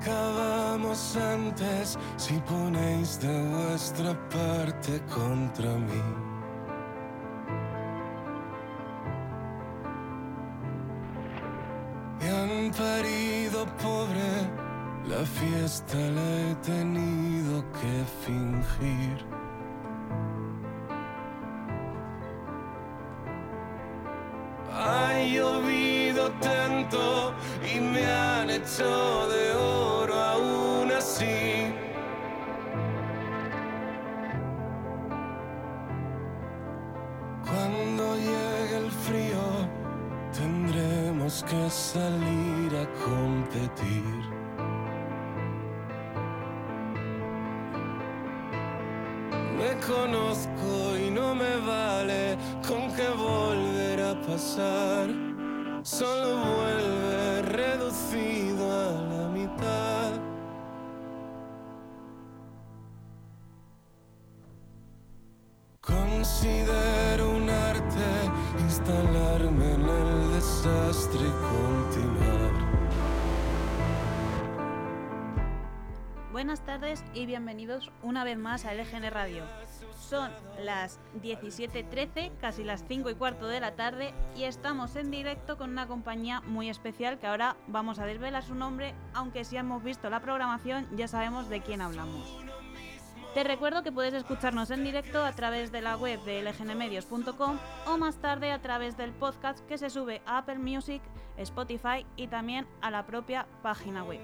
acabamos antes si ponéis de vuestra parte contra mí. Me han parido pobre, la fiesta la he tenido que fingir. Ha llovido tanto y me han hecho de salir a competir. Me conozco y no me vale con que volver a pasar. Solo vuelve y bienvenidos una vez más a LGN Radio. Son las 17.13, casi las 5 y cuarto de la tarde, y estamos en directo con una compañía muy especial que ahora vamos a desvelar su nombre, aunque si hemos visto la programación ya sabemos de quién hablamos. Te recuerdo que puedes escucharnos en directo a través de la web de lgnmedios.com o más tarde a través del podcast que se sube a Apple Music, Spotify y también a la propia página web.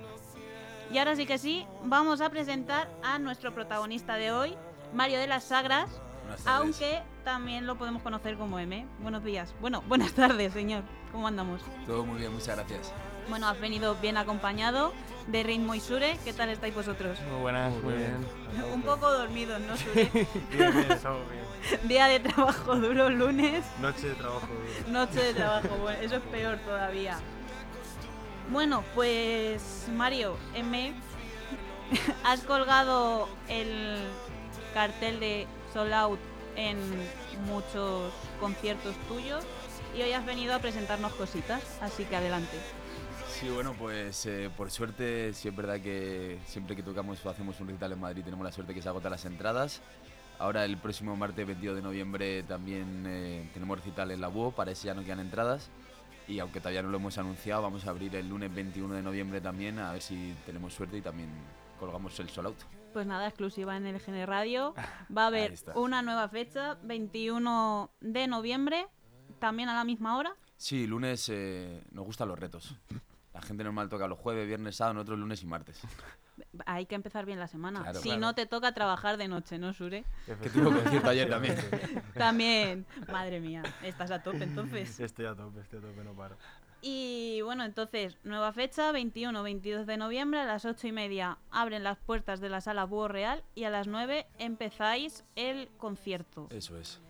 Y ahora sí que sí, vamos a presentar a nuestro protagonista de hoy, Mario de las Sagras, Buenas tardes. aunque también lo podemos conocer como M. Buenos días. Bueno, buenas tardes, señor. ¿Cómo andamos? Todo muy bien, muchas gracias. Bueno, has venido bien acompañado de Ritmo y Sure. ¿Qué tal estáis vosotros? Muy buenas, muy bien. Un poco dormidos, ¿no, Sure? Bien, bien, estamos bien. Día de trabajo duro, lunes, Noche de trabajo duro. noche de trabajo. Bueno, eso es peor todavía. Bueno, pues Mario, M, has colgado el cartel de Sold Out en muchos conciertos tuyos y hoy has venido a presentarnos cositas, así que adelante. Sí, bueno, pues eh, por suerte, sí es verdad que siempre que tocamos o hacemos un recital en Madrid tenemos la suerte que se agotan las entradas. Ahora el próximo martes 22 de noviembre también eh, tenemos recital en la UO, para ese ya no quedan entradas. Y aunque todavía no lo hemos anunciado, vamos a abrir el lunes 21 de noviembre también, a ver si tenemos suerte y también colgamos el Sold Out. Pues nada, exclusiva en el GN Radio. Va a haber una nueva fecha, 21 de noviembre, también a la misma hora. Sí, lunes eh, nos gustan los retos. La gente normal toca los jueves, viernes, sábado, nosotros lunes y martes. Hay que empezar bien la semana. Claro, si claro. no te toca trabajar de noche, ¿no, Sure? Que tuvo concierto ayer también. También, madre mía, estás a tope entonces. Estoy a tope, estoy a tope, no paro. Y bueno, entonces, nueva fecha, 21-22 de noviembre, a las 8 y media abren las puertas de la sala Búho Real y a las 9 empezáis el concierto. Eso es.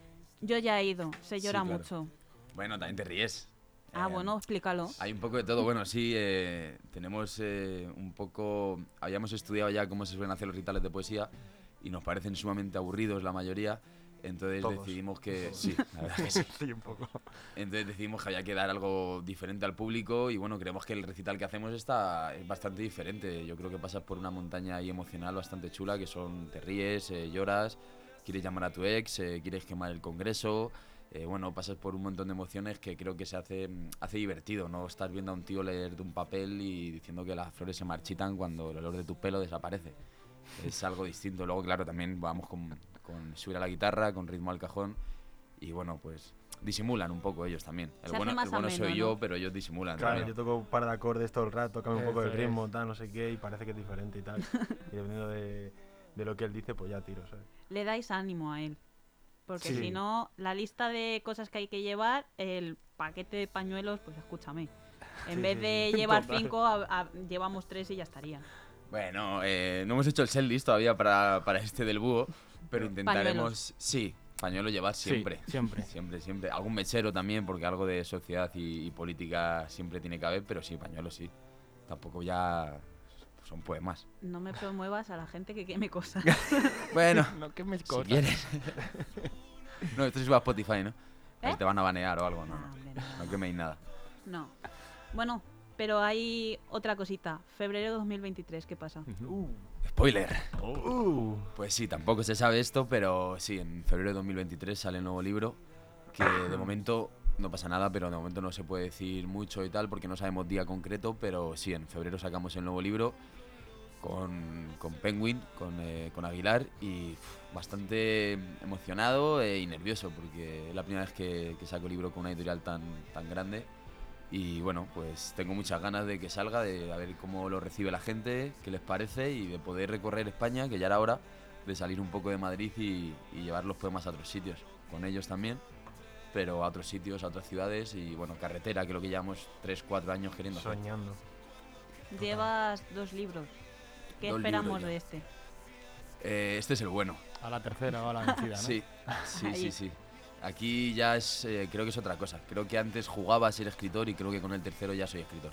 Yo ya he ido, se Sí, llora claro. mucho. Bueno, también te ríes. Ah, Eh, bueno, explícalo. Hay un poco de todo. Bueno, sí, eh, tenemos eh, un poco... Habíamos estudiado ya cómo se suelen hacer los rituales de poesía y nos parecen sumamente aburridos la mayoría. Entonces Todos. decidimos que... Sí, la verdad que sí. Sí, un poco. Entonces decidimos que había que dar algo diferente al público y bueno, creemos que el recital que hacemos está, es bastante diferente. Yo creo que pasas por una montaña ahí emocional bastante chula, que son te ríes, eh, lloras, quieres llamar a tu ex, eh, quieres quemar el congreso. Eh, bueno, pasas por un montón de emociones que creo que se hace, mm, hace divertido, ¿no? Estás viendo a un tío leer de un papel y diciendo que las flores se marchitan cuando el olor de tu pelo desaparece. Es algo distinto. Luego, claro, también vamos con, con subir a la guitarra, con ritmo al cajón. Y bueno, pues disimulan un poco ellos también. El Se bueno, el bueno ameno, soy ¿no? yo, pero ellos disimulan. Claro, también. yo toco un par de acordes todo el rato, cambio un poco el ritmo, tal, no sé qué, y parece que es diferente y tal. y dependiendo de, de lo que él dice, pues ya tiro, ¿sabes? Le dais ánimo a él. Porque Sí. si no, la lista de cosas que hay que llevar, el paquete de pañuelos, pues escúchame. En Sí, vez de sí. llevar Total. cinco, a- a- llevamos tres y ya estaría. Bueno, eh, no hemos hecho el set list todavía para, para este del búho, pero intentaremos. Sí, pañuelo llevar siempre. siempre. Siempre, siempre. Algún mechero también, porque algo de sociedad y, y política siempre tiene que haber, pero sí, pañuelo sí. Tampoco ya son poemas. No me promuevas a la gente que queme cosas. Bueno, No quemes si cosas. quieres. no, esto se sube a Spotify, ¿no? ¿Eh? si te van a banear o algo, no. Ah, no. hombre, no. No queméis nada. No. Bueno, Pero hay otra cosita. Febrero de 2023, ¿qué pasa? Uh, Spoiler. uh. Pues sí, tampoco se sabe esto, pero sí, en febrero de 2023 sale el nuevo libro, que de momento no pasa nada, pero de momento no se puede decir mucho y tal, porque no sabemos día concreto, pero sí, en febrero sacamos el nuevo libro con, con Penguin, con, eh, con Aguilar, y bastante emocionado eh, y nervioso, porque es la primera vez que, que saco libro con una editorial tan, tan grande. Y bueno, pues tengo muchas ganas de que salga, de a ver cómo lo recibe la gente, qué les parece y de poder recorrer España, que ya era hora de salir un poco de Madrid y llevar los poemas a otros sitios, con ellos también, pero a otros sitios, a otras ciudades y bueno, carretera, que es lo que llevamos 3, 4 años queriendo hacer. Soñando. Llevas dos libros. ¿Qué Dos esperamos libros de este? Eh, este es el bueno. A la tercera o a la vencida, ¿no? Sí, sí, sí, sí. Aquí ya es, eh, creo que es otra cosa. Creo que antes jugaba a ser escritor y creo que con el tercero ya soy escritor.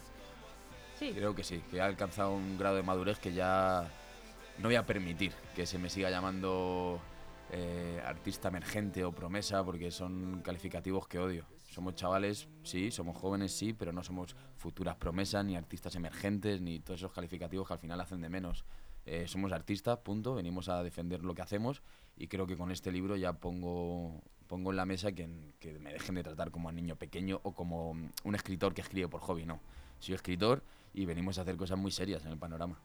Sí, Creo que sí, que he alcanzado un grado de madurez que ya no voy a permitir que se me siga llamando eh, artista emergente o promesa, porque son calificativos que odio. Somos chavales, sí, somos jóvenes, sí, pero no somos futuras promesas, ni artistas emergentes, ni todos esos calificativos que al final hacen de menos. Eh, somos artistas, punto, venimos a defender lo que hacemos y creo que con este libro ya pongo, pongo en la mesa que, que me dejen de tratar como a niño pequeño o como un escritor que escribe por hobby, no. Soy escritor y venimos a hacer cosas muy serias en el panorama.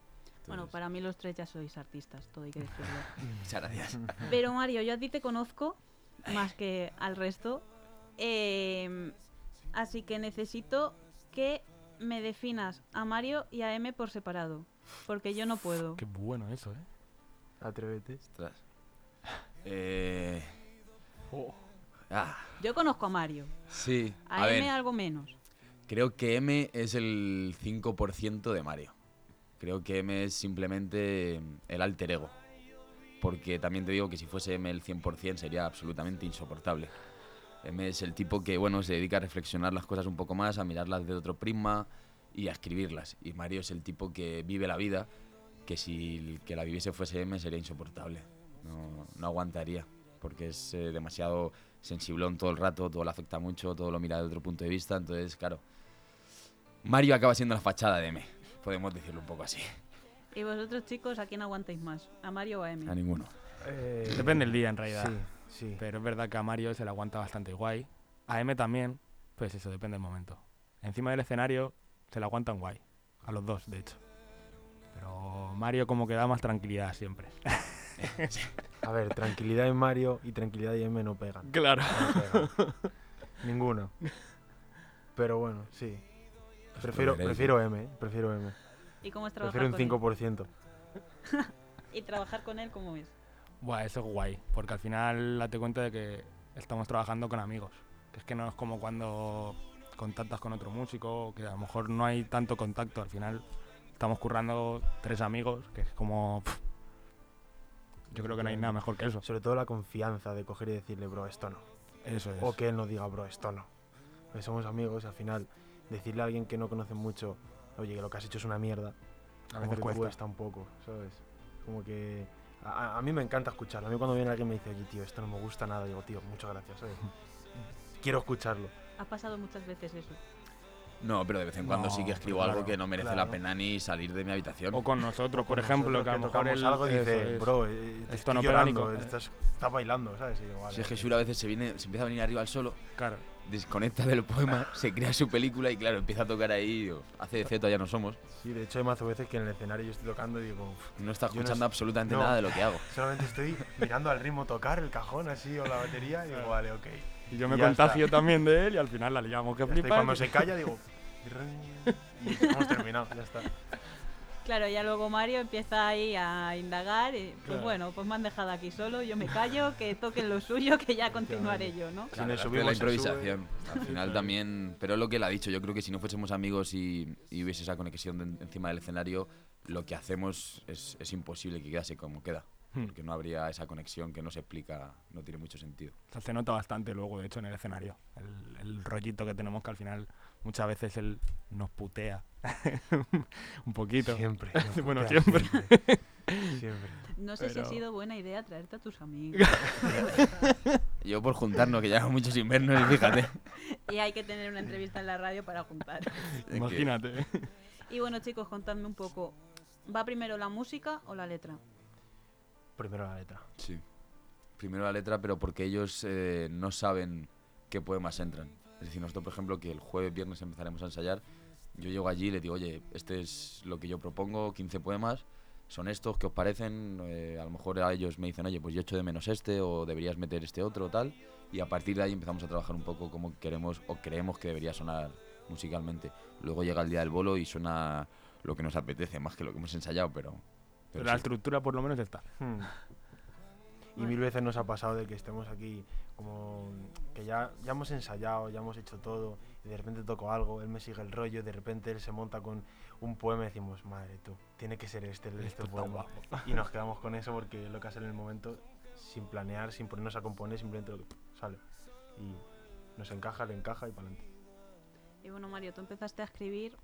Bueno, para mí los tres ya sois artistas, todo hay que decirlo. Muchas gracias. Pero Mario, yo a ti te conozco más que al resto. em, así que necesito que me definas a Mario y a M por separado. Porque yo no puedo. Qué bueno eso, ¿eh? Atrévete. Ostras. Eh, Oh. ah, Yo conozco a Mario. sí. A, A M ver, algo menos. creo que M es el 5% de Mario. Creo que M es simplemente el alter ego. Porque también te digo que si fuese M el 100% sería absolutamente insoportable. M es el tipo que, bueno, se dedica a reflexionar las cosas un poco más, a mirarlas de otro prisma y a escribirlas. Y Mario es el tipo que vive la vida, que si el que la viviese fuese M sería insoportable. No, no aguantaría, porque es eh, demasiado sensiblón todo el rato, todo le afecta mucho, todo lo mira de otro punto de vista. Entonces, claro, Mario acaba siendo la fachada de M, podemos decirlo un poco así. Y vosotros, chicos, ¿a quién aguantáis más? ¿A Mario o a M? A ninguno. Eh, Depende del día, en realidad. Sí, sí. Pero es verdad que a Mario se le aguanta bastante guay. A M también, pues eso, depende del momento. Encima del escenario se le aguantan guay. A los dos, de hecho. Pero Mario como que da más tranquilidad siempre. A ver, tranquilidad en Mario y tranquilidad en M no pegan. Claro. No pegan. Ninguno. Pero bueno, sí. Prefiero, prefiero M, ¿eh? prefiero M. ¿Y cómo es trabajar Prefiero un con él? 5%. ¿Y trabajar con él cómo es? Buah, eso es guay. Porque al final date cuenta de que estamos trabajando con amigos. Que es que no es como cuando contactas con otro músico, que a lo mejor no hay tanto contacto. Al final estamos currando tres amigos, que es como... pff, yo creo que no hay nada mejor que eso. Sobre todo la confianza de coger y decirle, bro, esto no. Eso es. O que él nos diga, bro, esto no. Porque somos amigos, al final, decirle a alguien que no conoce mucho, oye, que lo que has hecho es una mierda, a veces que cuesta. un poco, ¿sabes? Como que. A, a- mí me encanta escucharlo. A mí cuando viene alguien me dice, oye, tío, esto no me gusta nada, digo, tío, muchas gracias, ¿sabes? Quiero escucharlo. Ha pasado muchas veces eso. No, pero de vez en cuando sí que No, escribo claro, algo que no merece la pena ni salir de mi habitación. O con nosotros, por Con ejemplo, nosotros que a lo mejor él- algo dice, es. bro, eh, Esto no llorando, ni- estás, estás bailando, ¿sabes? Vale, Si es que. Shura a veces se, viene, se empieza a venir arriba al solo, Claro. desconecta del poema, se crea su película y claro, empieza a tocar ahí. digo, hace de Z todavía no somos. Sí, de hecho hay más veces que en el escenario yo estoy tocando y digo, "Uf, No está no escuchando sé- absolutamente no. nada de lo que hago. solamente estoy mirando al ritmo tocar el cajón así o la batería y digo, vale, ok. Y yo me Ya contagio está. también de él y al final la liamos que Ya está, y flipa. cuando se calla digo, y hemos terminado, ya está. Claro, ya luego Mario empieza ahí a indagar y pues Claro. bueno, pues me han dejado aquí solo, yo me callo, que toquen lo suyo, que ya continuaré yo, ¿no? Si Claro, subimos, la sube. improvisación. Al final también, pero es lo que él ha dicho, yo creo que si no fuésemos amigos y, y hubiese esa conexión de- encima del escenario, lo que hacemos es, es imposible que quedase como queda. Hmm. Porque no habría esa conexión que no se explica, no tiene mucho sentido. O sea, se nota bastante luego, de hecho, en el escenario. El, el rollito que tenemos que al final muchas veces él nos putea un poquito. Siempre. Bueno, siempre. siempre. Siempre. No sé si ha sido buena idea traerte a tus amigos. Yo por juntarnos, que llevamos muchos invernos y fíjate. Y hay que tener una entrevista en la radio para juntar. Imagínate. Y bueno, chicos, contadme un poco. ¿Va primero la música o la letra? Primero la letra. Sí. Primero la letra, pero porque ellos eh, no saben qué poemas entran. Es decir, nosotros, por ejemplo, que el jueves, viernes empezaremos a ensayar, yo llego allí y le digo, oye, este es lo que yo propongo, 15 poemas, son estos, ¿qué os parecen? Eh, a lo mejor a ellos me dicen, oye, pues yo echo de menos este, o deberías meter este otro, tal. Y a partir de ahí empezamos a trabajar un poco como queremos o creemos que debería sonar musicalmente. Luego llega el día del bolo y suena lo que nos apetece, más que lo que hemos ensayado, pero... Pero la sí. estructura por lo menos está. Hmm. Y mil veces nos ha pasado de que estemos aquí como que ya, ya hemos ensayado, ya hemos hecho todo, y de repente toco algo, él me sigue el rollo, de repente él se monta con un poema y decimos, madre tú, tiene que ser este, el- este poema. Y nos quedamos con eso porque es lo que hace en el momento, sin planear, sin ponernos a componer, simplemente lo que sale. Y nos encaja, le encaja y para adelante. Y bueno, Mario, tú empezaste a escribir,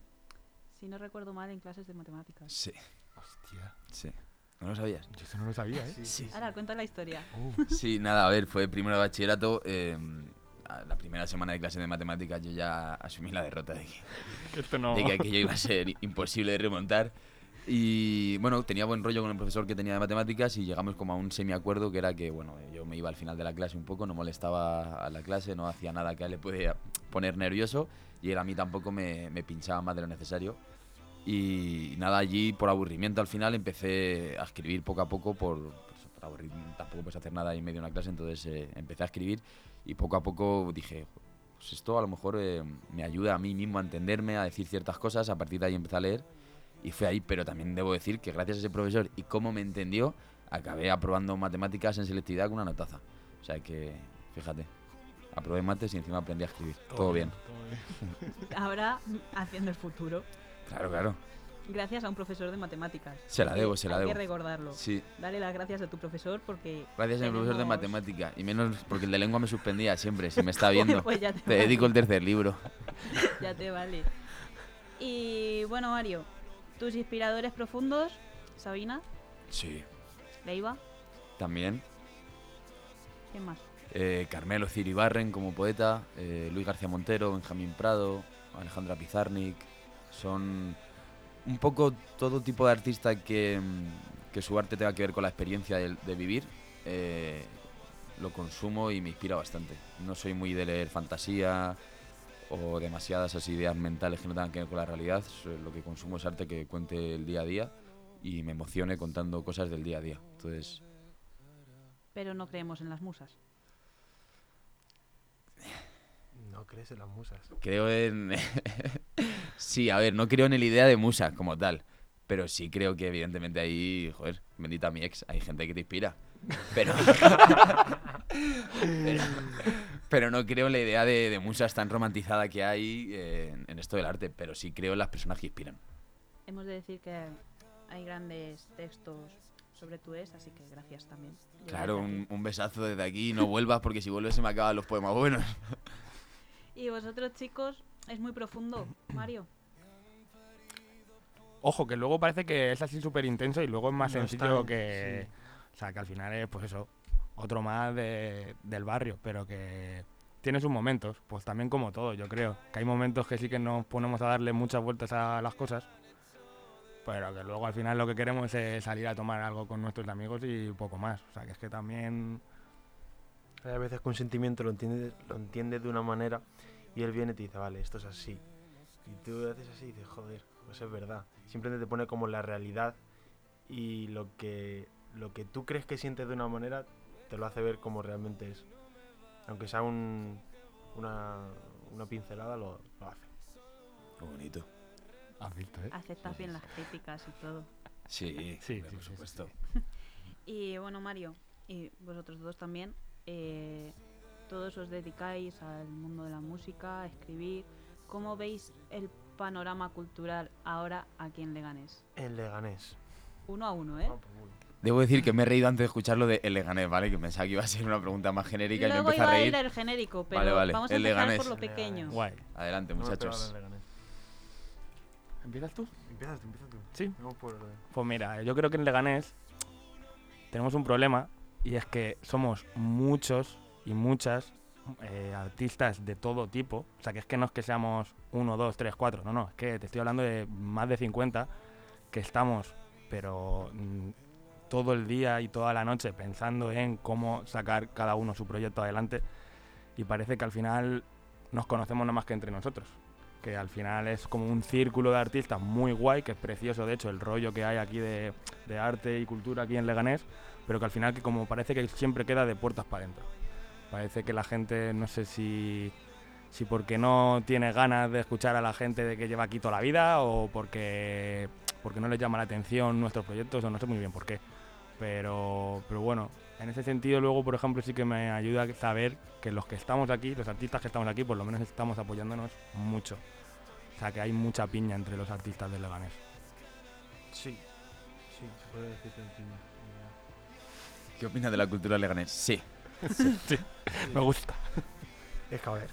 si no recuerdo mal, en clases de matemáticas. Sí, Hostia. sí. ¿No lo sabías? Yo eso no lo sabía, ¿eh? Sí. Ahora, cuenta la historia. Uh, Sí, nada, a ver, fue primero de bachillerato. eh, a la primera semana de clase de matemáticas yo ya asumí la derrota de que, esto no. de que aquello iba a ser imposible de remontar. Y bueno, tenía buen rollo con el profesor que tenía de matemáticas y llegamos como a un semiacuerdo que era que, bueno, yo me iba al final de la clase un poco, no molestaba a la clase, no hacía nada que a él le pudiera poner nervioso y él a mí tampoco me, me pinchaba más de lo necesario. Y nada, allí por aburrimiento al final empecé a escribir poco a poco por, pues, por aburrir, tampoco puedes hacer nada ahí en medio de una clase, entonces eh, empecé a escribir y poco a poco dije, pues esto a lo mejor eh, me ayuda a mí mismo a entenderme, a decir ciertas cosas, a partir de ahí empecé a leer y fue ahí, pero también debo decir que gracias a ese profesor y cómo me entendió, acabé aprobando matemáticas en selectividad con una notaza. O sea que, fíjate, aprobé mates y encima aprendí a escribir. Todo, bien. todo bien. Ahora, haciendo el futuro, Claro, claro. gracias a un profesor de matemáticas. Se la Hay debo, se la hay debo. que recordarlo. Sí, Dale las gracias a tu profesor porque... gracias a mi profesor de tenemos- matemática. Y menos porque el de lengua me suspendía siempre, si me está viendo. Pues ya te, Te vale, dedico el tercer libro. ya te vale. Y bueno, Mario, tus inspiradores profundos, Sabina, Sí. Leiva, También. ¿quién más? Eh, Carmelo Ciribarren como poeta, eh, Luis García Montero, Benjamín Prado, Alejandra Pizarnik. Son un poco todo tipo de artista que, que su arte tenga que ver con la experiencia de, de vivir. eh, lo consumo y me inspira bastante. No soy muy de leer fantasía o demasiadas esas ideas mentales que no tengan que ver con la realidad. Lo que consumo es arte que cuente el día a día y me emocione contando cosas del día a día. Entonces, Pero no creemos en las musas. No crees en las musas. Creo en... sí, a ver, no creo en la idea de musa como tal. Pero sí creo que evidentemente ahí, joder, bendita mi ex, hay gente que te inspira. Pero... pero, pero no creo en la idea de, de musas tan romantizada que hay eh, en, esto del arte. Pero sí creo en las personas que inspiran. Hemos de decir que hay grandes textos sobre tu ex, así que gracias también. Yo Claro, un, un besazo desde aquí. No vuelvas porque si vuelves se me acaban los poemas buenos. Y vosotros, chicos, es muy profundo, Mario. Ojo, que luego parece que es así súper intenso y luego es más No sencillo que... O sea, que al final es, pues eso, otro más de- del barrio, pero que tiene sus momentos, pues también como todo, yo creo. Que hay momentos que sí que nos ponemos a darle muchas vueltas a las cosas, pero que luego al final lo que queremos es salir a tomar algo con nuestros amigos y poco más. O sea, que es que también... Hay veces que un sentimiento lo entiendes, lo entiendes de una manera y él viene y te dice, vale, esto es así. Y tú haces así y dices, joder, pues es verdad. Simplemente te pone como la realidad y lo que, lo que tú crees que sientes de una manera te lo hace ver como realmente es. Aunque sea un, una, una pincelada, lo, lo hace. Qué bonito. Has visto, ¿eh? Aceptas bien las críticas y todo. Sí, Sí, por sí, sí, supuesto. Y bueno, Mario, y vosotros dos también, eh, todos os dedicáis al mundo de la música, a escribir. ¿Cómo veis el panorama cultural ahora aquí en Leganés? En Leganés. Uno a uno, ¿eh? Debo decir que me he reído antes de escucharlo de El Leganés, ¿vale? Que pensaba que iba a ser una pregunta más genérica y me Luego empecé iba a a reír. ir el genérico, pero Vale, vale, vamos a el empezar Leganés. por lo pequeño. Guay. Adelante, muchachos. en Leganés. ¿Empiezas tú? Empiezas tú, empieza tú. Sí. Vamos por orden. Pues mira, yo creo que en Leganés tenemos un problema y es que somos muchos y muchas eh, artistas de todo tipo. O sea, que es que no es que seamos uno, dos, tres, cuatro. No, no, es que te estoy hablando de más de 50 que estamos, pero mm, todo el día y toda la noche pensando en cómo sacar cada uno su proyecto adelante. Y parece que al final nos conocemos nada más que entre nosotros. Que al final es como un círculo de artistas muy guay, que es precioso, de hecho, el rollo que hay aquí de, arte y cultura aquí en Leganés, pero que al final que como parece que siempre queda de puertas para adentro. Parece que la gente, no sé si, si porque no tiene ganas de escuchar a la gente de que lleva aquí toda la vida o porque, porque no les llama la atención nuestros proyectos o no sé muy bien por qué. Pero, pero bueno, en ese sentido luego, por ejemplo, sí que me ayuda a saber que los que estamos aquí, los artistas que estamos aquí, por lo menos estamos apoyándonos mucho. O sea, que hay mucha piña entre los artistas de Leganés. Sí, sí, se puede decir que hay piña. ¿Qué opinas de la cultura leganés? Sí. Me gusta. Es que a ver,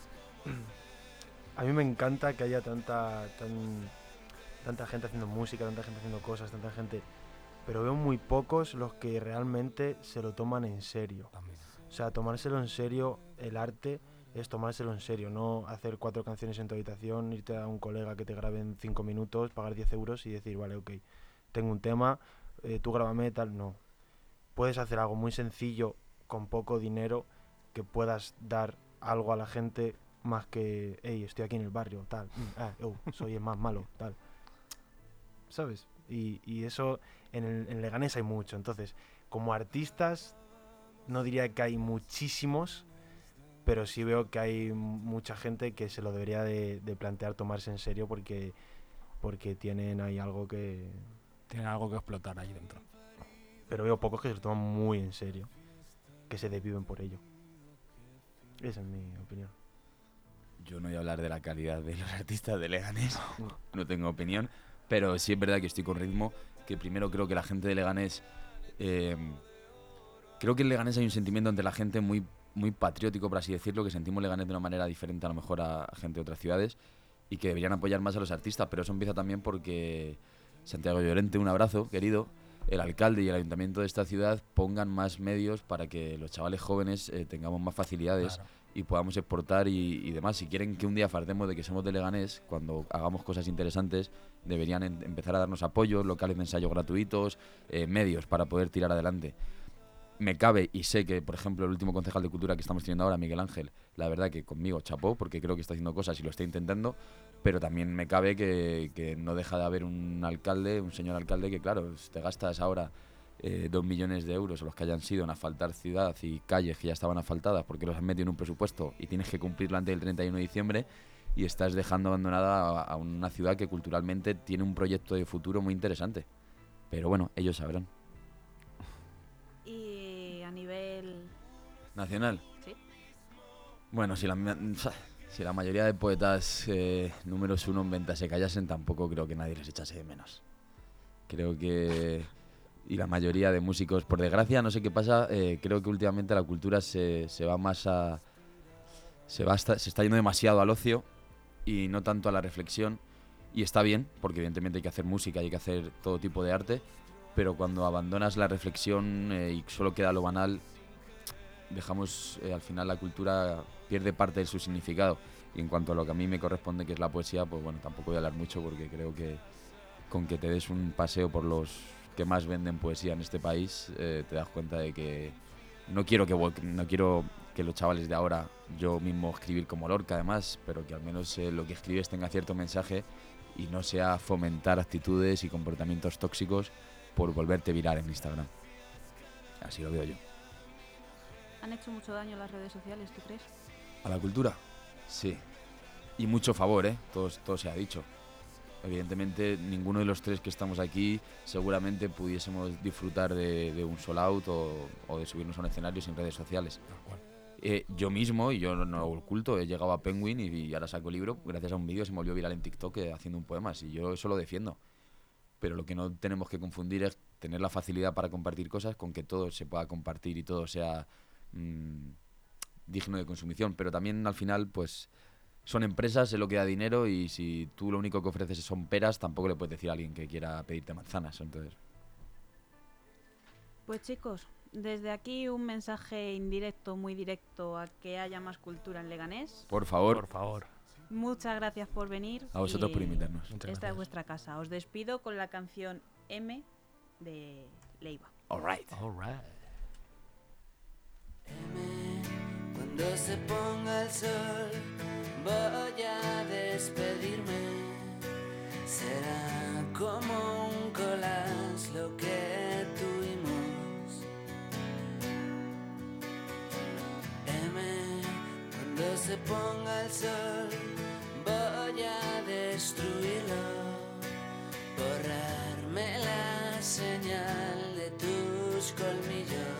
a mí me encanta que haya tanta, tan- tanta gente haciendo música, tanta gente haciendo cosas, tanta gente, pero veo muy pocos los que realmente se lo toman en serio. También. O sea, tomárselo en serio, el arte es tomárselo en serio, no hacer cuatro canciones en tu habitación, irte a un colega que te grabe en cinco minutos, pagar 10 euros y decir, vale, ok, tengo un tema, eh, tú grábame tal, no. Puedes hacer algo muy sencillo con poco dinero que puedas dar algo a la gente más que, hey, estoy aquí en el barrio, tal, mm, ah, oh, soy el más malo, tal. ¿Sabes? Y, y eso en, el, en Leganés hay mucho. Entonces, como artistas, no diría que hay muchísimos, pero sí veo que hay mucha gente que se lo debería de, de plantear tomarse en serio porque, porque tienen ahí algo que... Tiene algo que explotar ahí dentro. Pero veo pocos que se lo toman muy en serio, que se desviven por ello. Esa es mi opinión. Yo no voy a hablar de la calidad de los artistas de Leganés, no tengo opinión, pero sí es verdad que estoy con ritmo, que primero creo que la gente de Leganés, eh, creo que en Leganés hay un sentimiento entre la gente muy, muy patriótico, por así decirlo, que sentimos Leganés de una manera diferente a lo mejor a gente de otras ciudades y que deberían apoyar más a los artistas, pero eso empieza también porque Santiago Llorente, un abrazo, querido, el alcalde y el ayuntamiento de esta ciudad pongan más medios para que los chavales jóvenes eh, tengamos más facilidades Claro. y podamos exportar y, y demás. Si quieren que un día fartemos de que somos de Leganés, cuando hagamos cosas interesantes, deberían en- empezar a darnos apoyos, locales de ensayo gratuitos, eh, medios para poder tirar adelante. Me cabe y sé que, por ejemplo, el último concejal de cultura que estamos teniendo ahora, Miguel Ángel, la verdad que conmigo chapó, porque creo que está haciendo cosas y lo está intentando, pero también me cabe que, que no deja de haber un alcalde, un señor alcalde, que claro, te gastas ahora eh, dos millones de euros o los que hayan sido en asfaltar ciudad y calles que ya estaban asfaltadas porque los has metido en un presupuesto y tienes que cumplirlo antes del 31 de diciembre y estás dejando abandonada a, a una ciudad que culturalmente tiene un proyecto de futuro muy interesante. Pero bueno, ellos sabrán. Nacional. Sí. Bueno, si la, si la mayoría de poetas eh, números uno en venta se callasen, tampoco creo que nadie les echase de menos. Creo que... Y la mayoría de músicos, por desgracia, no sé qué pasa, eh, creo que últimamente la cultura se, se va más a... Se, va hasta- se está yendo demasiado al ocio y no tanto a la reflexión. Y está bien, porque evidentemente hay que hacer música hay que hacer todo tipo de arte, pero cuando abandonas la reflexión eh, y solo queda lo banal, dejamos eh, al final la cultura pierde parte de su significado. Y en cuanto a lo que a mí me corresponde, que es la poesía, pues bueno, tampoco voy a hablar mucho porque creo que con que te des un paseo por los que más venden poesía en este país, eh, te das cuenta de que no quiero que no quiero que los chavales de ahora, yo mismo escribir como Lorca además, pero que al menos eh, lo que escribes tenga cierto mensaje y no sea fomentar actitudes y comportamientos tóxicos por volverte viral en Instagram. Así lo veo yo. ¿Han hecho mucho daño las redes sociales, tú crees? ¿A la cultura? Sí. Y mucho favor, ¿eh? Todo, todo se ha dicho. Evidentemente, ninguno de los tres que estamos aquí seguramente pudiésemos disfrutar de, de un sold out o, o de subirnos a un escenario sin redes sociales. Tal cual. Eh, yo mismo, y yo no, no lo oculto, he llegado a Penguin y, y ahora saco el libro gracias a un vídeo se me volvió viral en TikTok eh, haciendo un poema. Y yo eso lo defiendo. Pero lo que no tenemos que confundir es tener la facilidad para compartir cosas con que todo se pueda compartir y todo sea mm, digno de consumición. Pero también al final, pues son empresas, es lo que da dinero y si tú lo único que ofreces son peras, tampoco le puedes decir a alguien que quiera pedirte manzanas. Entonces, Pues chicos, desde aquí un mensaje indirecto, muy directo, a que haya más cultura en Leganés. Por favor, Por favor. Muchas gracias por venir. a vosotros por invitarnos. Muchas Esta es vuestra casa. Os despido con la canción M de Leiva. All right. All right. Cuando se ponga el sol voy a despedirme. Será como un collage lo que tuvimos. M, cuando se ponga el sol voy a destruirlo. Borrarme la señal de tus colmillos.